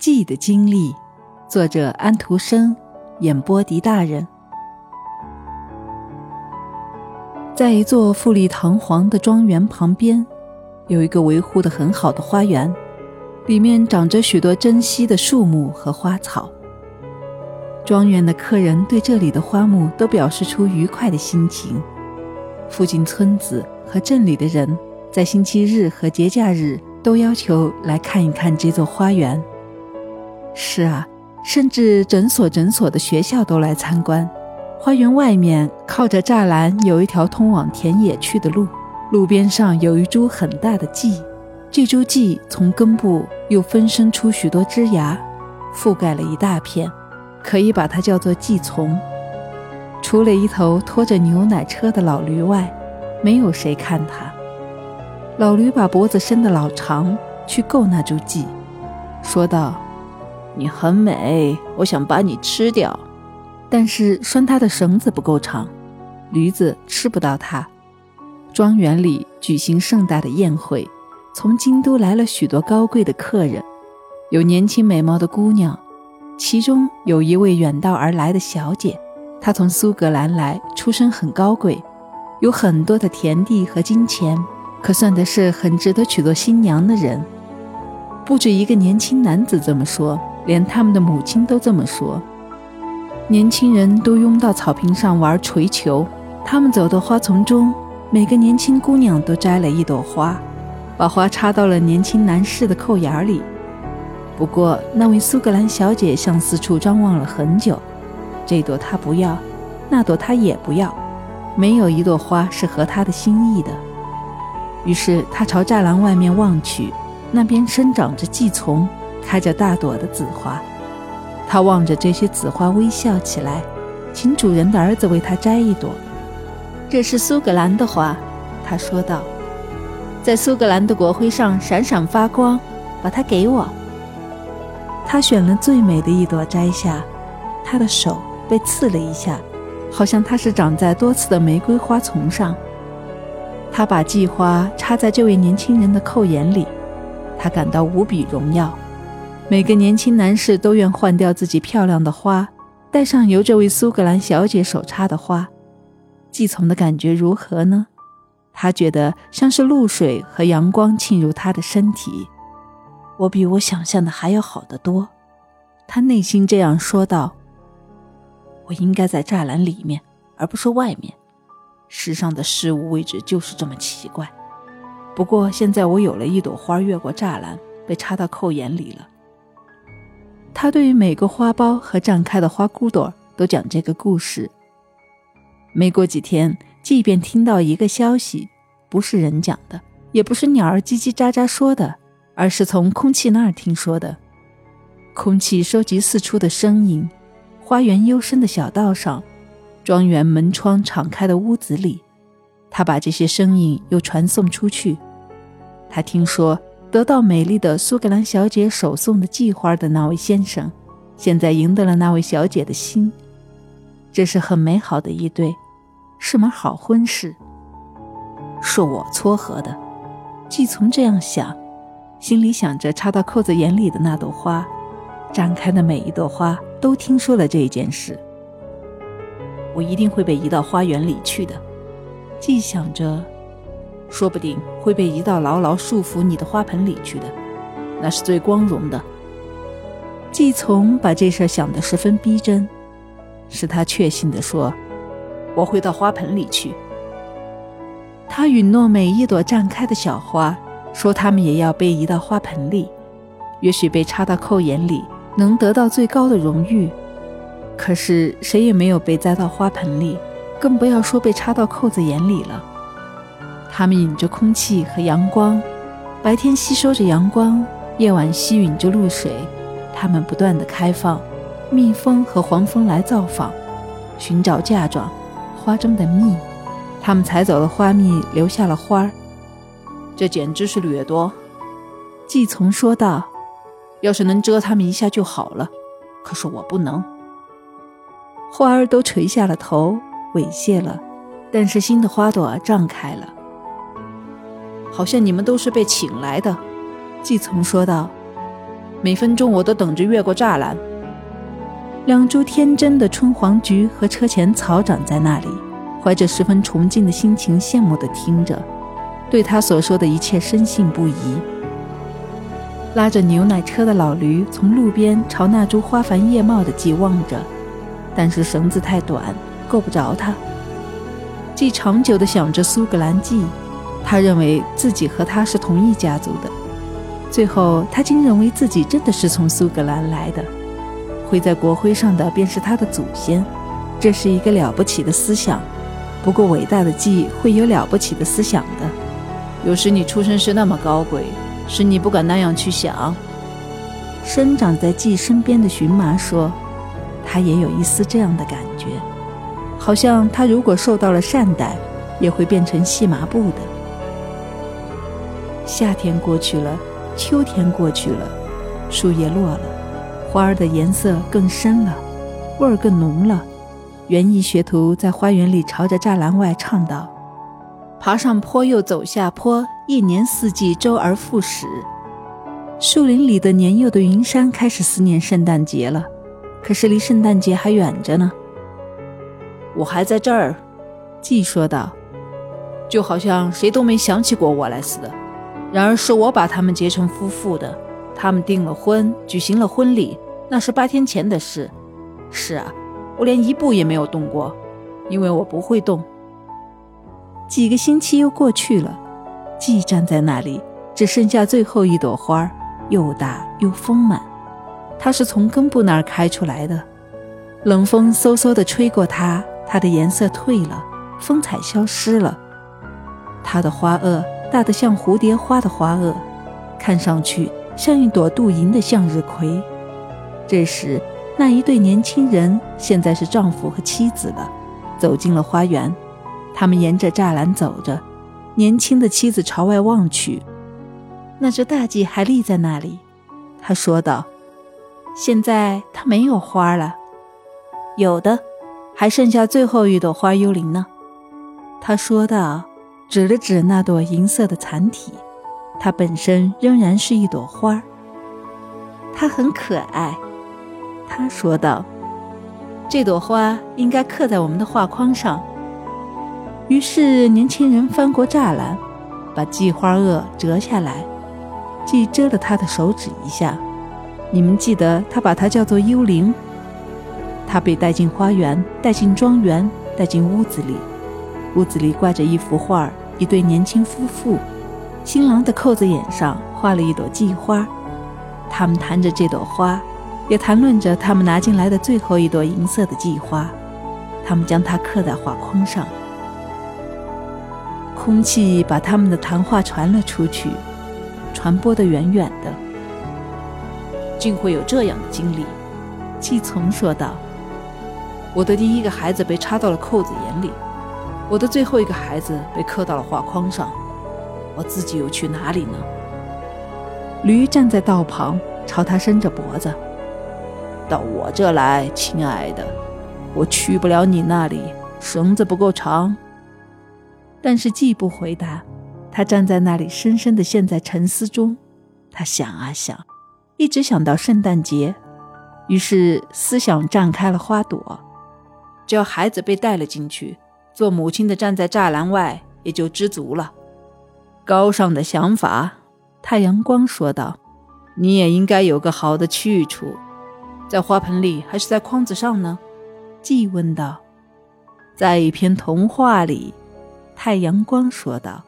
记的经历，作者安徒生，演播狄大人。在一座富丽堂皇的庄园旁边，有一个维护的很好的花园，里面长着许多珍稀的树木和花草。庄园的客人对这里的花木都表示出愉快的心情。附近村子和镇里的人在星期日和节假日都要求来看一看这座花园。是啊，甚至诊所、诊所的学校都来参观。花园外面靠着栅栏，有一条通往田野去的路。路边上有一株很大的蓟，这株蓟从根部又分生出许多枝芽，覆盖了一大片，可以把它叫做蓟丛。除了一头拖着牛奶车的老驴外，没有谁看它。老驴把脖子伸得老长，去够那株蓟，说道。你很美，我想把你吃掉，但是拴它的绳子不够长，驴子吃不到它。庄园里举行盛大的宴会，从京都来了许多高贵的客人，有年轻美貌的姑娘，其中有一位远道而来的小姐，她从苏格兰来，出身很高贵，有很多的田地和金钱，可算的是很值得娶做新娘的人。不止一个年轻男子这么说。连他们的母亲都这么说。年轻人都拥到草坪上玩锤球，他们走到花丛中，每个年轻姑娘都摘了一朵花，把花插到了年轻男士的扣眼里。不过那位苏格兰小姐向四处张望了很久，这朵她不要，那朵她也不要，没有一朵花是合她的心意的。于是她朝栅栏外面望去，那边生长着蓟丛。开着大朵的紫花，他望着这些紫花微笑起来，请主人的儿子为他摘一朵。这是苏格兰的花，他说道，在苏格兰的国徽上闪闪发光，把它给我。他选了最美的一朵摘下，他的手被刺了一下，好像它是长在多刺的玫瑰花丛上。他把季花插在这位年轻人的扣眼里，他感到无比荣耀。每个年轻男士都愿换掉自己漂亮的花，戴上由这位苏格兰小姐手插的花。季从的感觉如何呢？他觉得像是露水和阳光沁入他的身体。我比我想象的还要好得多，他内心这样说道。我应该在栅栏里面，而不是外面。世上的事物位置就是这么奇怪。不过现在我有了一朵花，越过栅栏，被插到扣眼里了。他对于每个花苞和绽开的花骨朵都讲这个故事。没过几天，即便听到一个消息，不是人讲的，也不是鸟儿叽叽喳喳说的，而是从空气那儿听说的。空气收集四处的声音，花园幽深的小道上，庄园门窗敞开的屋子里，他把这些声音又传送出去。他听说。得到美丽的苏格兰小姐手送的季花的那位先生，现在赢得了那位小姐的心，这是很美好的一对，是门好婚事。是我撮合的，季从这样想，心里想着插到扣子眼里的那朵花，展开的每一朵花都听说了这一件事。我一定会被移到花园里去的，既想着。说不定会被移到牢牢束缚你的花盆里去的，那是最光荣的。季从把这事想得十分逼真，使他确信地说：“我会到花盆里去。”他允诺每一朵绽开的小花，说他们也要被移到花盆里，也许被插到扣眼里，能得到最高的荣誉。可是谁也没有被栽到花盆里，更不要说被插到扣子眼里了。它们引着空气和阳光，白天吸收着阳光，夜晚吸吮着露水。它们不断的开放，蜜蜂和黄蜂来造访，寻找嫁妆，花中的蜜。它们采走了花蜜，留下了花儿。这简直是掠夺。季从说道：“要是能蛰它们一下就好了，可是我不能。”花儿都垂下了头，猥亵了，但是新的花朵绽开了。好像你们都是被请来的，季从说道。每分钟我都等着越过栅栏。两株天真的春黄菊和车前草长在那里，怀着十分崇敬的心情，羡慕地听着，对他所说的一切深信不疑。拉着牛奶车的老驴从路边朝那株花繁叶茂的季望着，但是绳子太短，够不着它。既长久地想着苏格兰季，他认为自己和他是同一家族的。最后，他竟认为自己真的是从苏格兰来的。绘在国徽上的便是他的祖先，这是一个了不起的思想。不过，伟大的记会有了不起的思想的。有时你出身是那么高贵，使你不敢那样去想。生长在季身边的荨麻说，他也有一丝这样的感觉，好像他如果受到了善待，也会变成细麻布的。夏天过去了，秋天过去了，树叶落了。花儿的颜色更深了，味儿更浓了。园艺学徒在花园里朝着栅栏外唱道：“爬上坡又走下坡，一年四季周而复始。”树林里的年幼的云山开始思念圣诞节了，可是离圣诞节还远着呢。我还在这儿，季说道，就好像谁都没想起过我来似的。然而是我把他们结成夫妇的。他们订了婚，举行了婚礼，那是八天前的事。是啊，我连一步也没有动过，因为我不会动。几个星期又过去了，季站在那里，只剩下最后一朵花，又大又丰满。它是从根部那儿开出来的，冷风嗖嗖地吹过它，它的颜色褪了，风采消失了。它的花萼大得像蝴蝶花的花萼，看上去。像一朵镀银的向日葵。这时，那一对年轻人现在是丈夫和妻子了，走进了花园。他们沿着栅栏走着，年轻的妻子朝外望去，那只大戟还立在那里。他说道：“现在它没有花了，有的，还剩下最后一朵花幽灵呢。”他说道，指了指那朵银色的残体。它本身仍然是一朵花儿，它很可爱。他说道：“这朵花应该刻在我们的画框上。”于是年轻人翻过栅栏，把系花萼折下来，既遮了他的手指一下。你们记得他把它叫做幽灵。他被带进花园，带进庄园，带进屋子里。屋子里挂着一幅画儿，一对年轻夫妇。新郎的扣子眼上画了一朵季花，他们谈着这朵花，也谈论着他们拿进来的最后一朵银色的季花。他们将它刻在画框上，空气把他们的谈话传了出去，传播得远远的。竟会有这样的经历，季从说道：“我的第一个孩子被插到了扣子眼里，我的最后一个孩子被刻到了画框上。”我自己又去哪里呢？驴站在道旁，朝他伸着脖子。到我这来，亲爱的，我去不了你那里，绳子不够长。但是既不回答，他站在那里，深深地陷在沉思中。他想啊想，一直想到圣诞节，于是思想绽开了花朵。只要孩子被带了进去，做母亲的站在栅栏外，也就知足了。高尚的想法，太阳光说道：“你也应该有个好的去处，在花盆里还是在筐子上呢？”季问道。“在一篇童话里。”太阳光说道。